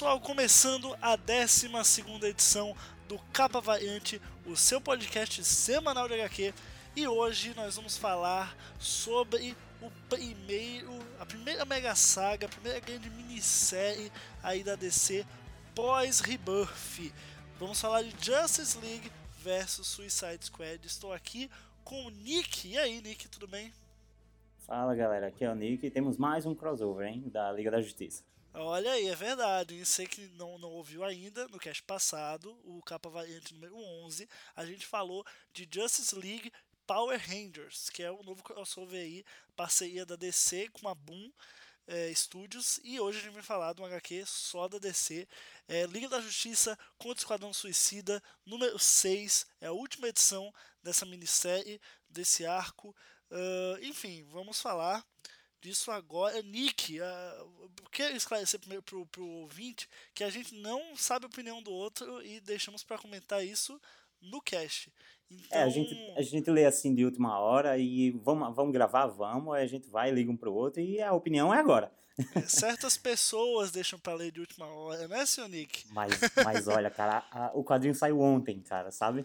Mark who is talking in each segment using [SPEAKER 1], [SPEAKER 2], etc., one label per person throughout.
[SPEAKER 1] pessoal, começando a 12 edição do Capa Variante, o seu podcast semanal de HQ. E hoje nós vamos falar sobre o primeiro, a primeira mega saga, a primeira grande minissérie aí da DC pós Rebirth. Vamos falar de Justice League versus Suicide Squad. Estou aqui com o Nick. E aí, Nick, tudo bem?
[SPEAKER 2] Fala galera, aqui é o Nick e temos mais um crossover, hein, da Liga da Justiça.
[SPEAKER 1] Olha aí, é verdade. Você que não, não ouviu ainda, no cast passado, o capa variante número 11, a gente falou de Justice League Power Rangers, que é o novo crossover aí, parceria da DC com a Boom é, Studios. E hoje a gente vai falar de um HQ só da DC. É, Liga da Justiça contra o Esquadrão Suicida, número 6. É a última edição dessa minissérie, desse arco. Uh, enfim, vamos falar disso agora. Nick, uh, quer esclarecer primeiro pro, pro ouvinte que a gente não sabe a opinião do outro e deixamos para comentar isso no cast.
[SPEAKER 2] Então... É, a gente, a gente lê assim de última hora e vamos, vamos gravar, vamos, aí a gente vai, liga um pro outro e a opinião é agora.
[SPEAKER 1] É, certas pessoas deixam pra ler de última hora, né, senhor Nick?
[SPEAKER 2] Mas, mas olha, cara, a, o quadrinho saiu ontem, cara, sabe?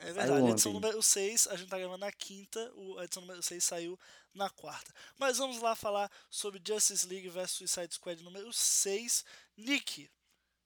[SPEAKER 1] É verdade, a edição número 6, a gente tá gravando na quinta, a edição número 6 saiu na quarta. Mas vamos lá falar sobre Justice League vs Suicide Squad número 6. Nick,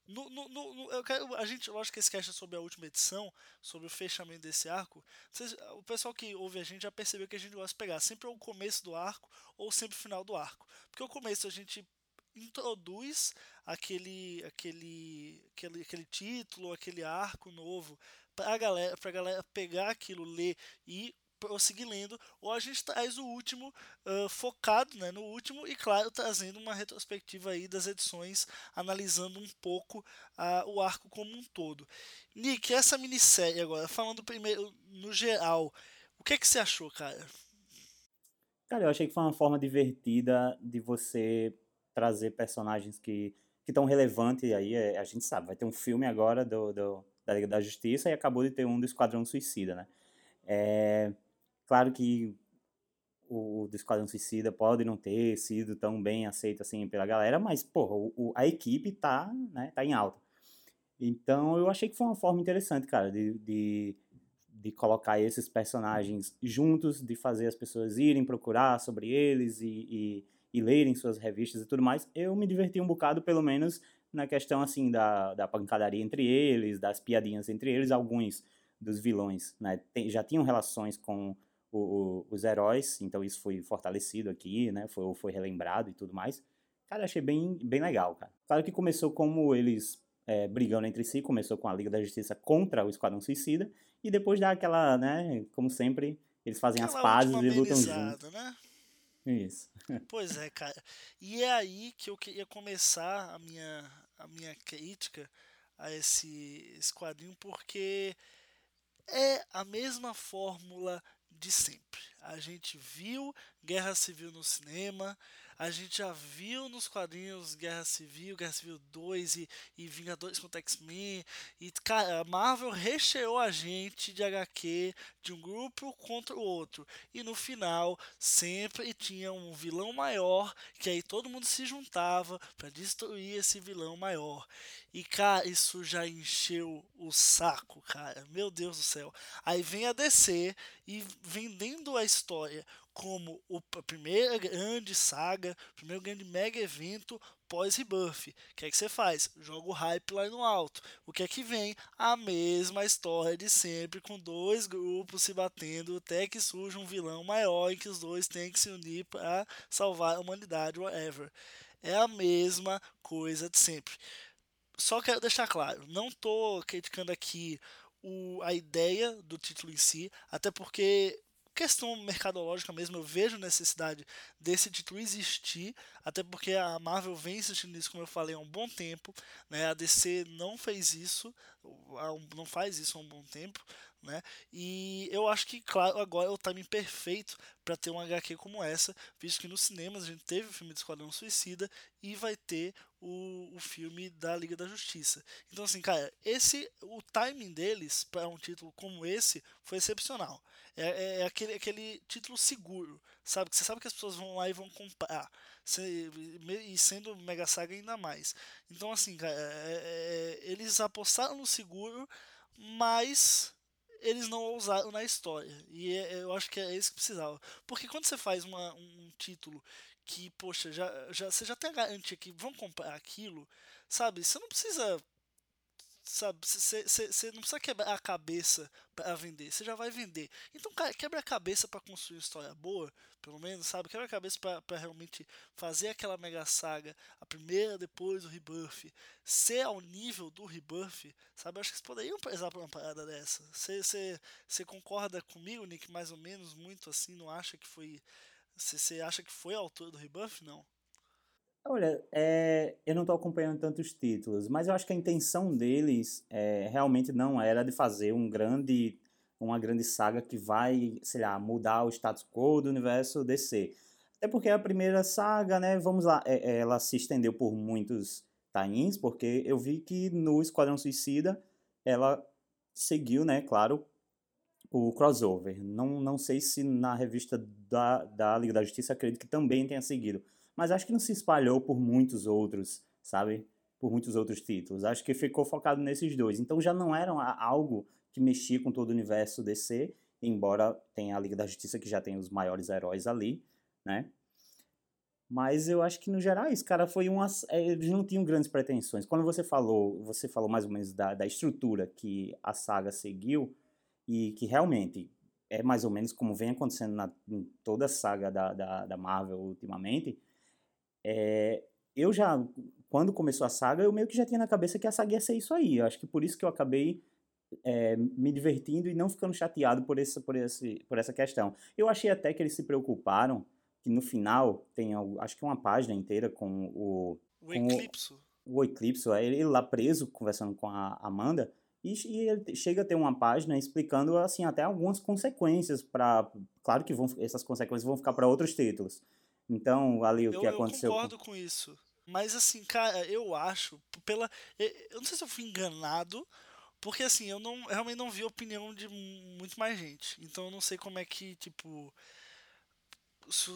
[SPEAKER 1] no, no, no, quero, a gente, lógico que é sobre a última edição, sobre o fechamento desse arco. Vocês, o pessoal que ouve a gente já percebeu que a gente gosta de pegar sempre o começo do arco ou sempre o final do arco. Porque o começo a gente introduz aquele, aquele, aquele, aquele título, aquele arco novo para galera, pra galera pegar aquilo, ler e prosseguir lendo, ou a gente traz o último uh, focado né, no último e, claro, trazendo uma retrospectiva aí das edições, analisando um pouco uh, o arco como um todo. Nick, essa minissérie agora, falando primeiro no geral, o que, é que você achou, cara?
[SPEAKER 2] Cara, eu achei que foi uma forma divertida de você trazer personagens que que estão relevantes aí, é, a gente sabe, vai ter um filme agora do, do, da Liga da Justiça e acabou de ter um do Esquadrão Suicida, né? É, Claro que o, do Esquadrão Suicida pode não ter sido tão bem aceito assim pela galera, mas, porra, o, a equipe tá, né, tá em alta. Então eu achei que foi uma forma interessante, cara, de, de, de, colocar esses personagens juntos, de fazer as pessoas irem procurar sobre eles e, e, e lerem suas revistas e tudo mais. Eu me diverti um bocado, pelo menos, na questão, assim, da, da pancadaria entre eles, das piadinhas entre eles. Alguns dos vilões, né, tem, já tinham relações com o, o, os heróis, então isso foi fortalecido aqui, né? Foi, foi relembrado e tudo mais. Cara, achei bem, bem legal, cara. Claro que começou como eles é, brigando entre si, começou com a Liga da Justiça contra o Esquadrão Suicida, e depois dá aquela, né, como sempre, eles fazem aquela as pazes e lutam juntos. Né? Isso.
[SPEAKER 1] Pois é, cara. E é aí que eu queria começar a minha, a minha crítica a esse, esse quadrinho, porque é a mesma fórmula de sempre. A gente viu Guerra Civil no cinema, a gente já viu nos quadrinhos Guerra Civil, Guerra Civil 2 e, e Vingadores contra X-Men. E, cara, a Marvel recheou a gente de HQ de um grupo contra o outro. E no final, sempre tinha um vilão maior, que aí todo mundo se juntava para destruir esse vilão maior. E, cara, isso já encheu o saco, cara. Meu Deus do céu. Aí vem a DC e vendendo a história como a primeira grande saga, o primeiro grande mega evento pós-rebuff. O que é que você faz? Joga o hype lá no alto. O que é que vem? A mesma história de sempre, com dois grupos se batendo até que surja um vilão maior em que os dois têm que se unir para salvar a humanidade, whatever. É a mesma coisa de sempre. Só quero deixar claro, não estou criticando aqui o, a ideia do título em si, até porque questão mercadológica mesmo, eu vejo necessidade desse título existir, até porque a Marvel vem insistindo nisso, como eu falei, há um bom tempo. Né? A DC não fez isso, não faz isso há um bom tempo. né? E eu acho que, claro, agora é o timing perfeito para ter um HQ como essa, visto que nos cinemas a gente teve o filme de Esquadrão Suicida e vai ter o, o filme da Liga da Justiça. Então, assim, cara, esse o timing deles para um título como esse foi excepcional. É, é, é, aquele, aquele título seguro, sabe? Que você sabe que as pessoas vão lá e vão comprar. e sendo Mega Saga ainda mais. Então, assim, cara, é, é, eles apostaram no seguro, mas eles não ousaram na história. E é, eu acho que é isso que precisava. Porque quando você faz uma, um título que, poxa, já, já, você já tem a garantia que vão comprar aquilo, sabe? Você não precisa sabe? Você não precisa quebrar a cabeça para vender, você já vai vender. Então, quebra a cabeça para construir história boa, pelo menos, sabe? Quebra a cabeça para realmente fazer aquela mega saga, a primeira, depois o rebuff, ser ao nível do rebuff, sabe? Eu acho que vocês poderiam prezar por uma parada dessa. Você concorda comigo, Nick, mais ou menos, muito assim? Não acha que foi. Você acha que foi a altura do rebuff? Não.
[SPEAKER 2] Olha, é, eu não estou acompanhando tantos títulos, mas eu acho que a intenção deles é, realmente não era de fazer um grande, uma grande saga que vai, sei lá, mudar o status quo do universo DC. Até porque a primeira saga, né, vamos lá, é, ela se estendeu por muitos tie porque eu vi que no Esquadrão Suicida ela seguiu, né, claro, o crossover. Não, não sei se na revista da, da Liga da Justiça acredito que também tenha seguido mas acho que não se espalhou por muitos outros, sabe? Por muitos outros títulos. Acho que ficou focado nesses dois. Então já não era algo que mexia com todo o universo DC, embora tenha a Liga da Justiça que já tem os maiores heróis ali, né? Mas eu acho que no geral isso, cara, foi uma. É, eles não tinham grandes pretensões. Quando você falou, você falou mais ou menos da, da estrutura que a saga seguiu, e que realmente é mais ou menos como vem acontecendo na, em toda a saga da, da, da Marvel ultimamente, é, eu já, quando começou a saga, eu meio que já tinha na cabeça que a saga ia ser isso aí. Eu acho que por isso que eu acabei é, me divertindo e não ficando chateado por, esse, por, esse, por essa questão. Eu achei até que eles se preocuparam que no final tem, acho que uma página inteira com o...
[SPEAKER 1] O Eclipso.
[SPEAKER 2] O, o Eclipso, ele lá preso, conversando com a Amanda, e, e ele chega a ter uma página explicando, assim, até algumas consequências para... Claro que vão, essas consequências vão ficar para outros títulos. Então, ali o
[SPEAKER 1] eu,
[SPEAKER 2] que aconteceu.
[SPEAKER 1] Eu concordo com isso. Mas assim, cara, eu acho, pela. Eu não sei se eu fui enganado, porque assim, eu não eu realmente não vi a opinião de muito mais gente. Então eu não sei como é que, tipo.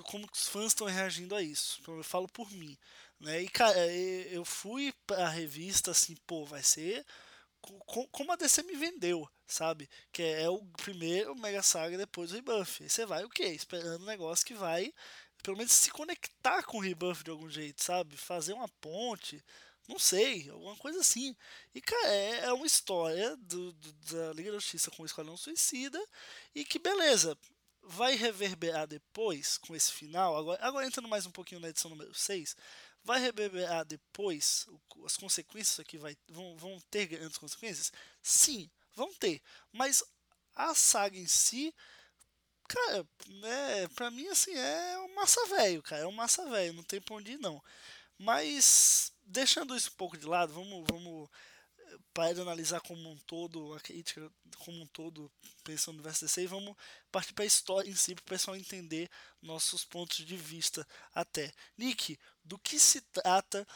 [SPEAKER 1] Como os fãs estão reagindo a isso. Então, eu falo por mim. Né? E, cara, eu fui pra revista assim, pô, vai ser como a DC me vendeu, sabe? Que é o primeiro Mega Saga depois do Rebuff. Você vai o quê? Esperando um negócio que vai pelo menos se conectar com o Rebuff de algum jeito, sabe? Fazer uma ponte, não sei, alguma coisa assim. E, cara, é, é uma história do, do, da Liga da Justiça com o Esquadrão Suicida e que, beleza, vai reverberar depois com esse final. Agora, agora entrando mais um pouquinho na edição número 6, vai reverberar depois as consequências aqui vai, vão, vão ter grandes consequências? Sim, vão ter. Mas a saga em si Cara, né, pra mim, assim, é um massa velho, cara. É um massa velho, não tem pra onde ir, não. Mas, deixando isso um pouco de lado, vamos, vamos para analisar como um todo, a crítica como um todo, pensando no universo DC, e vamos partir para a história em si, para o pessoal entender nossos pontos de vista até. Nick, do que se trata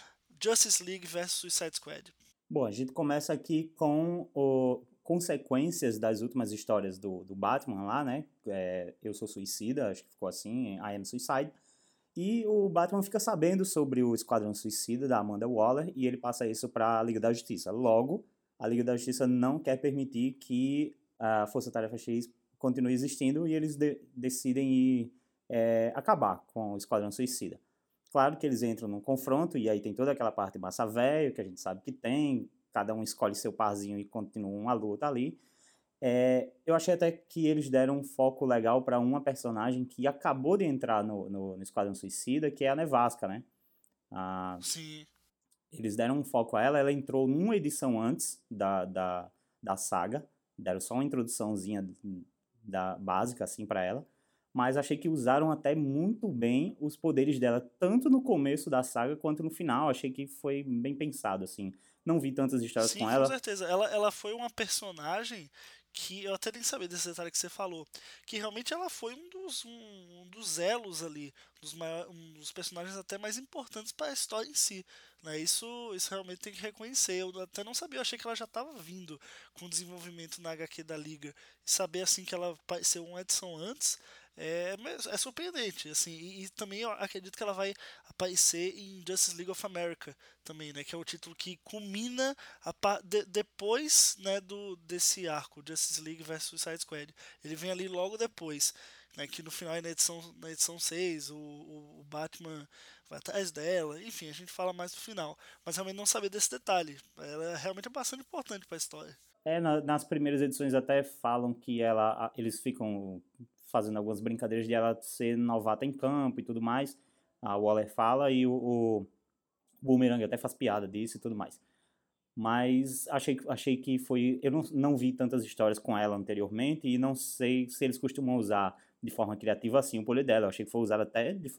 [SPEAKER 1] Justice League vs Suicide Squad?
[SPEAKER 2] Bom, a gente começa aqui com o consequências das últimas histórias do, do Batman lá, né? É, Eu Sou Suicida, acho que ficou assim, I Am Suicide. E o Batman fica sabendo sobre o Esquadrão Suicida da Amanda Waller e ele passa isso para a Liga da Justiça. Logo, a Liga da Justiça não quer permitir que a Força Tarefa X continue existindo e eles de decidem ir, é, acabar com o Esquadrão Suicida. Claro que eles entram num confronto e aí tem toda aquela parte massa velho que a gente sabe que tem, cada um escolhe seu parzinho e continua uma luta ali. É, eu achei até que eles deram um foco legal para uma personagem que acabou de entrar no, no, no, Esquadrão Suicida, que é a Nevasca, né?
[SPEAKER 1] Ah, Sim.
[SPEAKER 2] Eles deram um foco a ela, ela entrou numa edição antes da, da, da saga, deram só uma introduçãozinha da básica assim para ela, mas achei que usaram até muito bem os poderes dela, tanto no começo da saga quanto no final. Achei que foi bem pensado assim não vi tantas histórias
[SPEAKER 1] Sim,
[SPEAKER 2] com ela.
[SPEAKER 1] Com certeza. Ela, ela foi uma personagem que eu até nem sabia desse detalhe que você falou, que realmente ela foi um dos, um, um dos elos ali, dos maior, um dos personagens até mais importantes para a história em si. Né? Isso, isso realmente tem que reconhecer. Eu até não sabia, eu achei que ela já estava vindo com o desenvolvimento na HQ da Liga. E saber assim que ela apareceu uma edição antes é, é surpreendente, assim, e, e, também eu acredito que ela vai aparecer em Justice League of America também, né, que é o título que culmina de, depois, né, do desse arco, Justice League vs Suicide Squad. Ele vem ali logo depois, né, que no final, na edição, na edição 6, o, o Batman vai atrás dela, enfim, a gente fala mais no final, mas realmente não sabia desse detalhe, ela é realmente é bastante importante para a história.
[SPEAKER 2] É, na, nas primeiras edições até falam que ela, eles ficam fazendo algumas brincadeiras de ela ser novata em campo e tudo mais. A Waller fala e o, o Boomerang até faz piada disso e tudo mais. Mas achei, achei que foi. Eu não, não vi tantas histórias com ela anteriormente e não sei se eles costumam usar de forma criativa assim o poder dela. Eu achei que foi usado até de,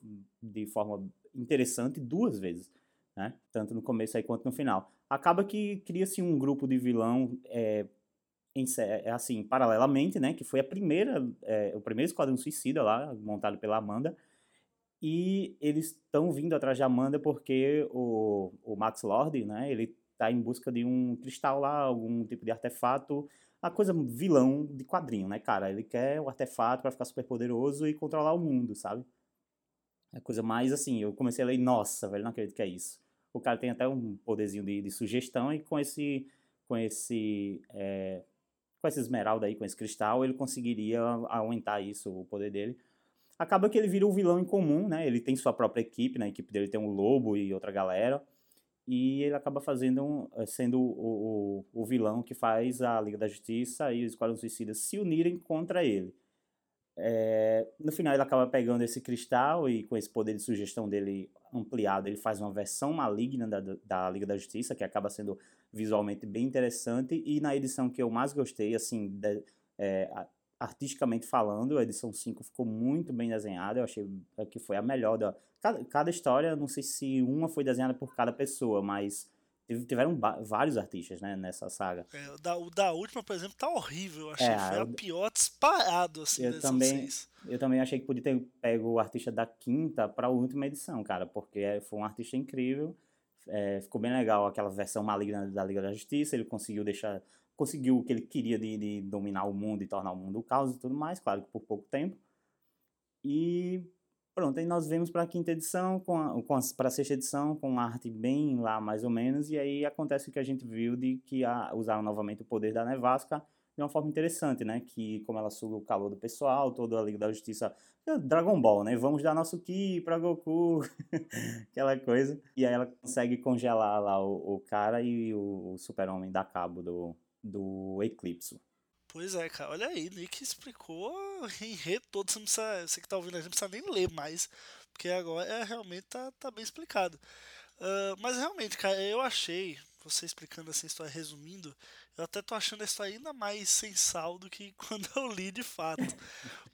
[SPEAKER 2] de forma interessante duas vezes, né? Tanto no começo aí quanto no final. Acaba que cria-se um grupo de vilão é, em, é, assim, paralelamente, né, que foi a primeira, é, o primeiro Esquadrão Suicida lá, montado pela Amanda, e eles estão vindo atrás de Amanda porque o, o Max Lord, né, ele está em busca de um cristal lá, algum tipo de artefato, a coisa vilão de quadrinho, né, cara, ele quer o artefato para ficar super poderoso e controlar o mundo, sabe? É coisa mais assim, eu comecei a ler, nossa, velho, não acredito que é isso. O cara tem até um poderzinho de, de sugestão e com esse com esse é, com essa esmeralda aí, com esse cristal, ele conseguiria aumentar isso, o poder dele. Acaba que ele vira um vilão em comum, né? Ele tem sua própria equipe, na né? equipe dele tem um lobo e outra galera. E ele acaba fazendo eh, sendo o, o, o vilão que faz a Liga da Justiça e os Esquadrão Suicidas se unirem contra ele. É, no final ele acaba pegando esse cristal e com esse poder de sugestão dele ampliado, ele faz uma versão maligna da, da Liga da Justiça, que acaba sendo visualmente bem interessante. E na edição que eu mais gostei, assim, de, é, artisticamente falando, a edição 5 ficou muito bem desenhada. Eu achei que foi a melhor da. Cada, cada história, não sei se uma foi desenhada por cada pessoa, mas tiveram vários artistas né, nessa saga.
[SPEAKER 1] É, o, da, o da última, por exemplo, tá horrível. Eu achei é, foi a pior disparado, assim,
[SPEAKER 2] eu também, eu também achei que podia ter pego o artista da quinta para a última edição, cara, porque foi um artista incrível. É, ficou bem legal aquela versão maligna da Liga da Justiça. Ele conseguiu deixar. Conseguiu o que ele queria de, de dominar o mundo e tornar o mundo o caos e tudo mais, claro que por pouco tempo. E pronto, aí nós vemos para a quinta edição, com, com para a sexta edição, com arte bem lá mais ou menos, e aí acontece o que a gente viu de que a, usaram novamente o poder da nevasca de uma forma interessante, né? Que como ela suga o calor do pessoal, toda a Liga da Justiça, é Dragon Ball, né? Vamos dar nosso Ki pra Goku, aquela coisa. E aí ela consegue congelar lá o, o cara e o, o super-homem dá cabo do, do Eclipse.
[SPEAKER 1] Pois é, cara, olha aí, Nick explicou em enredo todo, você, não precisa, você que tá ouvindo a gente não precisa nem ler mais, porque agora é, realmente tá, tá bem explicado. Uh, mas realmente, cara, eu achei, você explicando essa história, resumindo, eu até tô achando a história ainda mais sensal do que quando eu li de fato.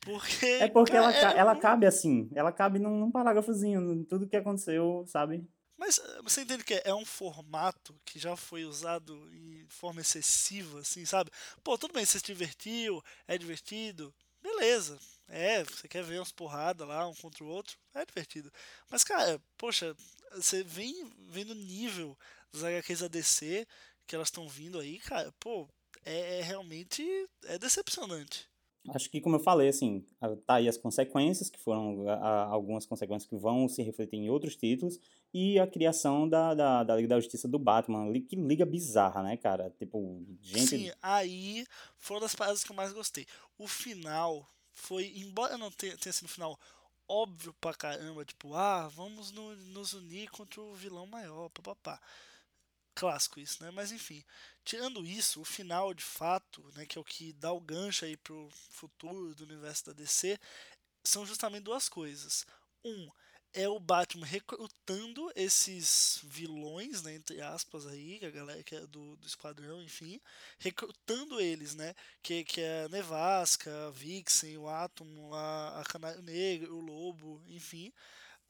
[SPEAKER 1] Porque.
[SPEAKER 2] É porque cara, ela, é... ela cabe assim, ela cabe num, num parágrafozinho, tudo que aconteceu, sabe?
[SPEAKER 1] Mas eh, você entende que é um formato que já foi usado de forma excessiva, assim, sabe? Pô, tudo bem, você se divertiu, é divertido, beleza. É, você quer ver umas porradas lá, um contra o outro, é divertido. Mas, cara, poxa, você vem vendo o nível dos HQs ADC que elas estão vindo aí, cara, pô, é, é, realmente é decepcionante.
[SPEAKER 2] Acho que, como eu falei, assim, tá aí as consequências, que foram a, algumas consequências que vão se refletir em outros títulos, e a criação da, da, da Liga da Justiça do Batman, que liga bizarra, né, cara? Tipo, gente...
[SPEAKER 1] Sim, aí foram das paradas que eu mais gostei. O final foi, embora não tenha, tenha sido um final óbvio pra caramba, tipo, ah, vamos no, nos unir contra o vilão maior, papapá clássico isso, né? Mas enfim, tirando isso, o final de fato, né, que é o que dá o gancho aí pro futuro do universo da DC, são justamente duas coisas. Um, é o Batman recrutando esses vilões, né, entre aspas aí, a galera que é do, do esquadrão, enfim, recrutando eles, né, que, que é a Nevasca, a Vixen, o Atom, a, a Canário Negro, o Lobo, enfim,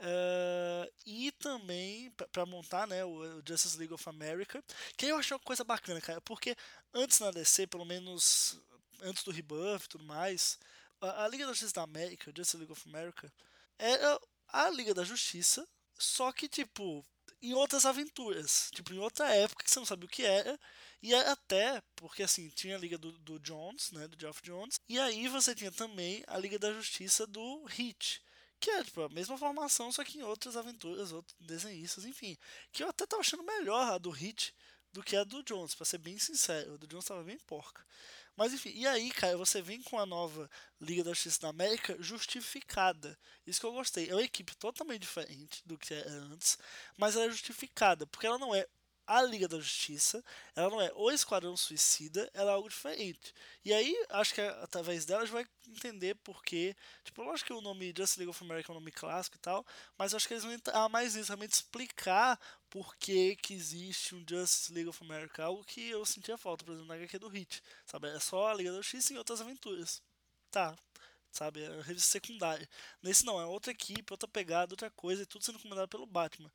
[SPEAKER 1] Uh, e também para montar né, o Justice League of America, que eu achei uma coisa bacana, cara, porque antes na DC, pelo menos antes do Rebirth e tudo mais, a, a Liga da Justiça da América, Justice League of America, era a Liga da Justiça, só que, tipo, em outras aventuras. Tipo, em outra época que você não sabia o que era. E até, porque assim, tinha a Liga do, do Jones, né? Do Geoff Jones. E aí você tinha também a Liga da Justiça do Hit. Que é tipo, a mesma formação, só que em outras aventuras, outros desenhistas, enfim. Que eu até tava achando melhor a do Hit do que a do Jones, para ser bem sincero. A do Jones tava bem porca. Mas enfim, e aí, cara, você vem com a nova Liga da Justiça da América justificada. Isso que eu gostei. É uma equipe totalmente diferente do que era antes, mas ela é justificada, porque ela não é a Liga da Justiça, ela não é o Esquadrão Suicida, ela é algo diferente. E aí, acho que através dela a gente vai entender porque, tipo, lógico que o nome Just League of America é um nome clássico e tal, mas acho que eles vão entrar mais nisso, realmente explicar por que, que existe um Justice League of America, algo que eu sentia falta, por exemplo, na HQ do Hit, sabe? É só a Liga da Justiça e outras aventuras. Tá, sabe? É revista secundária. Nesse não, é outra equipe, outra pegada, outra coisa, e tudo sendo comandado pelo Batman.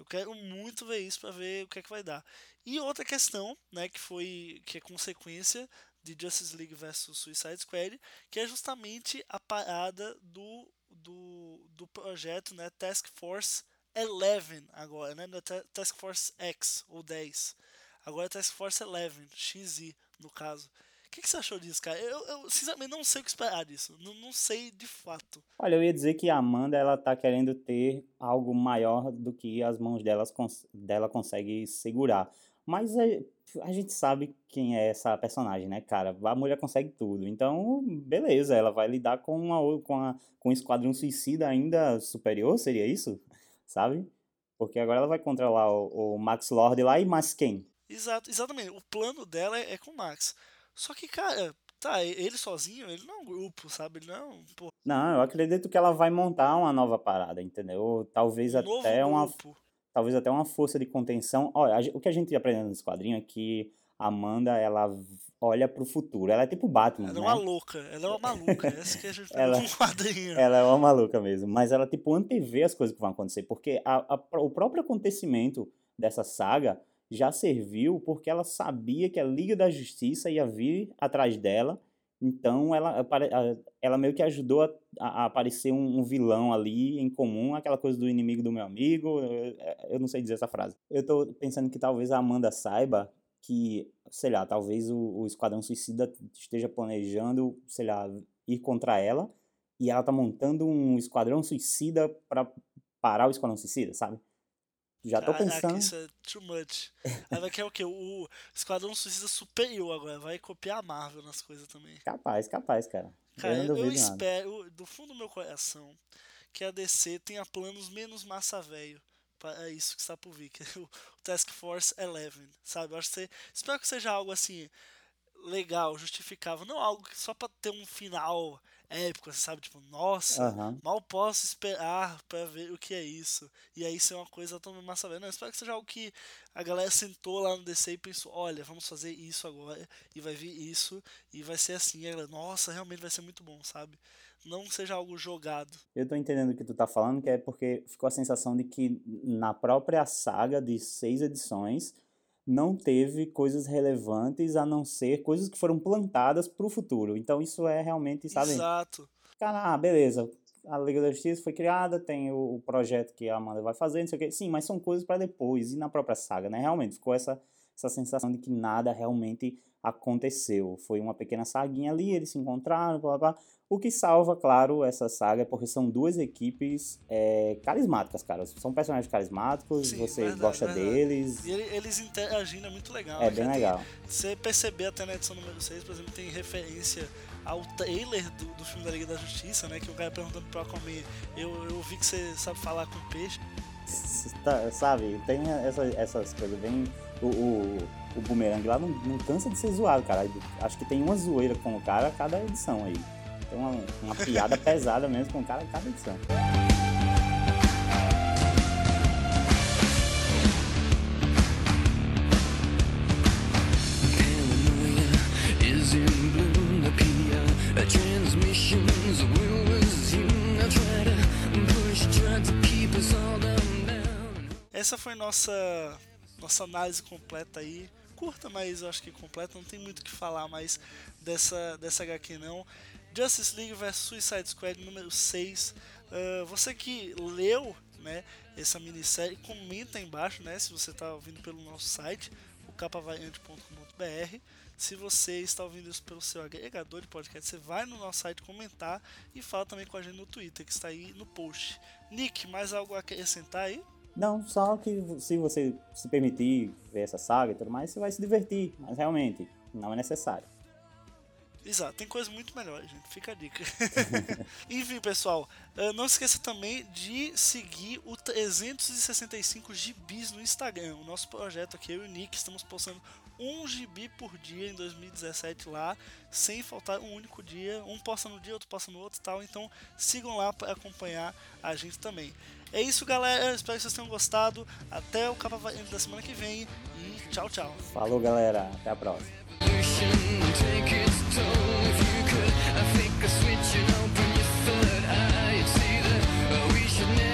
[SPEAKER 1] Eu quero muito ver isso para ver o que é que vai dar. E outra questão, né, que foi que é consequência de Justice League vs Suicide Squad, que é justamente a parada do, do, do projeto, né, Task Force 11 agora, né, Task Force X ou 10. Agora é Task Force 11, XY no caso. O que, que, você achou disso, cara? Eu, eu, sinceramente não sei o que esperar disso. Não, não sei de fato.
[SPEAKER 2] Olha, eu ia dizer que a Amanda ela tá querendo ter algo maior do que as mãos delas, dela consegue segurar. Mas a, é, a gente sabe quem é essa personagem, né, cara? A mulher consegue tudo. Então, beleza, ela vai lidar com, uma, com, a, com um esquadrão suicida ainda superior, seria isso? Sabe? Porque agora ela vai controlar o, o Max Lord lá e mais quem?
[SPEAKER 1] Exato, exatamente. O plano dela é, é com o Max. Só que, cara, tá, ele sozinho, ele não é um grupo, sabe? Ele não é um. Pô.
[SPEAKER 2] Não, eu acredito que ela vai montar uma nova parada, entendeu? Talvez um até uma. Grupo. Talvez até uma força de contenção. Olha, o que a gente aprendendo nesse quadrinho é que a Amanda, ela olha pro futuro. Ela é tipo Batman,
[SPEAKER 1] Ela é
[SPEAKER 2] né?
[SPEAKER 1] uma louca, ela é uma maluca. Essa que a gente ela, um quadrinho.
[SPEAKER 2] Ela é uma maluca mesmo. Mas ela, tipo, antevê as coisas que vão acontecer. Porque a, a, o próprio acontecimento dessa saga já serviu porque ela sabia que a Liga da Justiça ia vir atrás dela. Então ela, ela meio que ajudou a, a aparecer um, um, vilão ali em comum, aquela coisa do inimigo do meu amigo. Eu, eu não sei dizer essa frase. Eu tô pensando que talvez a Amanda saiba que, sei lá, talvez o, o Esquadrão Suicida esteja planejando, sei lá, ir contra ela. E ela tá montando um Esquadrão Suicida para parar o Esquadrão Suicida, sabe? Já tô pensando.
[SPEAKER 1] Isso é too much. Aí vai querer o quê? O Esquadrão Suicida superior agora. Vai copiar a Marvel nas coisas também.
[SPEAKER 2] Capaz, capaz, cara.
[SPEAKER 1] Cara, eu, eu espero, do fundo do meu coração, que a DC tenha planos menos massa velho para isso que está por vir, que é o Task Force 11, sabe? Eu acho que você, espero que seja algo assim legal, justificável, não algo só para ter um final épico, você sabe? Tipo, nossa, uhum. mal posso esperar para ver o que é isso. E aí ser uma coisa tão massa velha. Não, espero que seja algo que a galera sentou lá no DC e pensou, olha, vamos fazer isso agora, e vai vir isso, e vai ser assim. E nossa, realmente vai ser muito bom, sabe? Não seja algo jogado.
[SPEAKER 2] Eu tô entendendo o que tu tá falando, que é porque ficou a sensação de que na própria saga de seis edições não teve coisas relevantes a não ser coisas que foram plantadas para o futuro. Então isso é realmente, sabe?
[SPEAKER 1] Exato.
[SPEAKER 2] Cara, ah, beleza. A Liga da Justiça foi criada, tem o, projeto que a Amanda vai fazer, não sei o quê. Sim, mas são coisas para depois e na própria saga, né? Realmente ficou essa essa sensação de que nada realmente aconteceu. Foi uma pequena saguinha ali, eles se encontraram, blá, blá, blá. O que salva, claro, essa saga é porque são duas equipes é, carismáticas, cara. São personagens carismáticos, Sim, você verdade, gosta verdade. deles.
[SPEAKER 1] E eles interagindo é muito legal.
[SPEAKER 2] É bem legal.
[SPEAKER 1] você perceber até na edição número 6, por exemplo, tem referência ao trailer do, do filme da Liga da Justiça, né? Que o cara perguntando pro Aquaman, eu, eu vi que você sabe falar com peixe.
[SPEAKER 2] Tá, sabe, tem essa, essas coisas bem... O, o, o Boomerang lá não, não cansa de ser zoado, cara. Acho que tem uma zoeira com o cara a cada edição aí. Tem uma, uma piada pesada mesmo com o cara cada edição.
[SPEAKER 1] Essa foi nossa nossa análise completa aí curta, mas eu acho que completa. Não tem muito o que falar mais dessa, dessa HQ não. Justice League vs Suicide Squad número 6. Uh, você que leu né, essa minissérie, comenta aí embaixo né, se você está ouvindo pelo nosso site, o capavariante.com.br. Se você está ouvindo isso pelo seu agregador de podcast, você vai no nosso site comentar e fala também com a gente no Twitter, que está aí no post. Nick, mais algo a acrescentar aí?
[SPEAKER 2] Não, só que se você se permitir ver essa saga e tudo mais, você vai se divertir, mas realmente não é necessário.
[SPEAKER 1] Exato, tem coisa muito melhor, gente. Fica a dica. Enfim, pessoal, eh, não esqueça também de seguir o 365 gibis no Instagram. O nosso projeto aqui, eu e o Nick, estamos postando um gibi por dia em 2017 lá, sem faltar um único dia. Um posta no dia, outro posta no outro tal. Então sigam lá para acompanhar a gente também. É isso, galera. Espero que vocês tenham gostado. Até o Capa da semana que vem. E tchau, tchau.
[SPEAKER 2] Falou, galera. Até a próxima.
[SPEAKER 3] should never